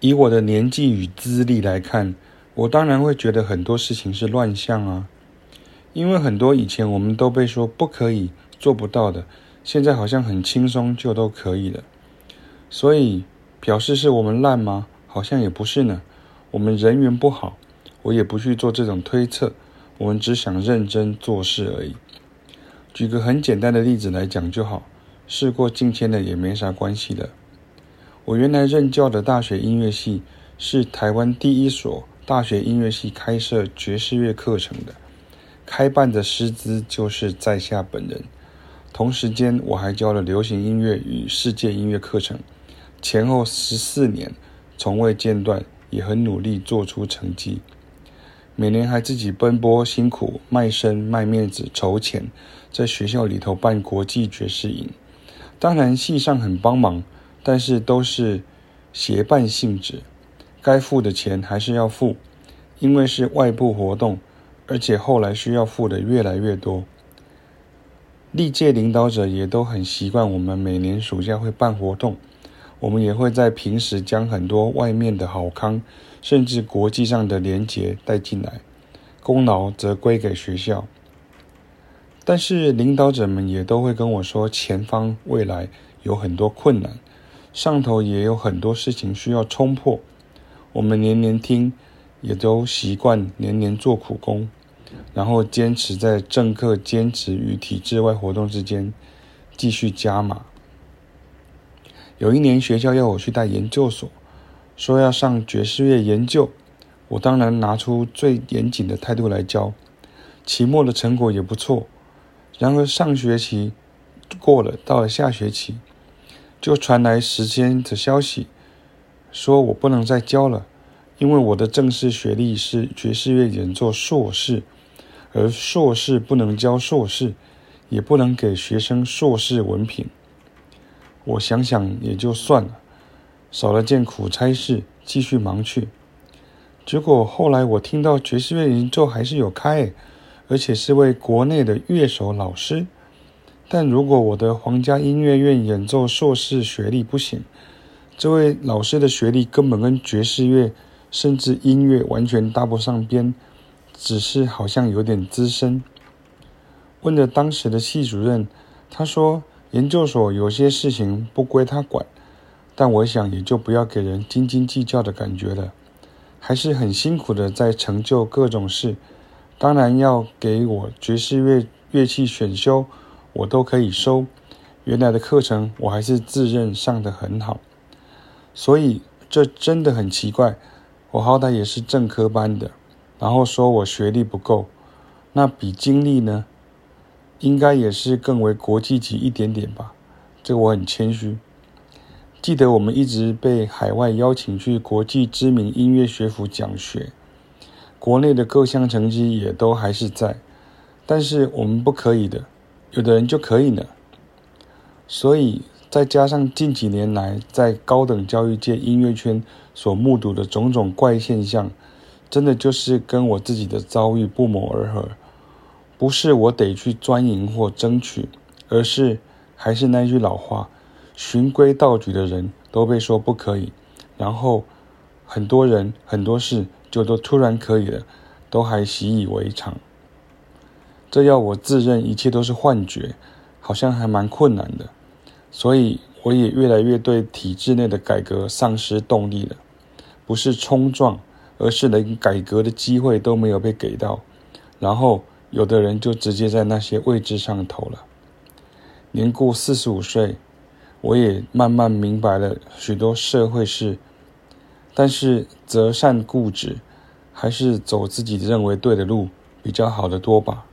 以我的年纪与资历来看，我当然会觉得很多事情是乱象啊。因为很多以前我们都被说不可以、做不到的，现在好像很轻松就都可以了。所以表示是我们烂吗？好像也不是呢。我们人缘不好，我也不去做这种推测。我们只想认真做事而已。举个很简单的例子来讲就好，事过境迁的也没啥关系的。我原来任教的大学音乐系是台湾第一所大学音乐系开设爵士乐课程的，开办的师资就是在下本人。同时间，我还教了流行音乐与世界音乐课程，前后十四年，从未间断，也很努力做出成绩。每年还自己奔波辛苦，卖身卖面子筹钱，在学校里头办国际爵士营。当然，系上很帮忙。但是都是协办性质，该付的钱还是要付，因为是外部活动，而且后来需要付的越来越多。历届领导者也都很习惯，我们每年暑假会办活动，我们也会在平时将很多外面的好康，甚至国际上的连结带进来，功劳则归给学校。但是领导者们也都会跟我说，前方未来有很多困难。上头也有很多事情需要冲破，我们年年听，也都习惯年年做苦工，然后坚持在政客坚持与体制外活动之间继续加码。有一年学校要我去带研究所，说要上爵士乐研究，我当然拿出最严谨的态度来教，期末的成果也不错。然而上学期过了，到了下学期。就传来时间的消息，说我不能再教了，因为我的正式学历是爵士乐演奏硕士，而硕士不能教硕士，也不能给学生硕士文凭。我想想也就算了，少了件苦差事，继续忙去。结果后来我听到爵士乐演奏还是有开，而且是位国内的乐手老师。但如果我的皇家音乐院演奏硕士学历不行，这位老师的学历根本跟爵士乐甚至音乐完全搭不上边，只是好像有点资深。问了当时的系主任，他说研究所有些事情不归他管，但我想也就不要给人斤斤计较的感觉了，还是很辛苦的在成就各种事，当然要给我爵士乐乐器选修。我都可以收，原来的课程我还是自认上得很好，所以这真的很奇怪。我好歹也是正科班的，然后说我学历不够，那比经历呢，应该也是更为国际级一点点吧。这个我很谦虚。记得我们一直被海外邀请去国际知名音乐学府讲学，国内的各项成绩也都还是在，但是我们不可以的。有的人就可以呢，所以再加上近几年来在高等教育界音乐圈所目睹的种种怪现象，真的就是跟我自己的遭遇不谋而合。不是我得去钻营或争取，而是还是那句老话，循规蹈矩的人都被说不可以，然后很多人很多事就都突然可以了，都还习以为常。这要我自认一切都是幻觉，好像还蛮困难的，所以我也越来越对体制内的改革丧失动力了。不是冲撞，而是连改革的机会都没有被给到，然后有的人就直接在那些位置上投了。年过四十五岁，我也慢慢明白了许多社会事，但是择善固执，还是走自己认为对的路比较好的多吧。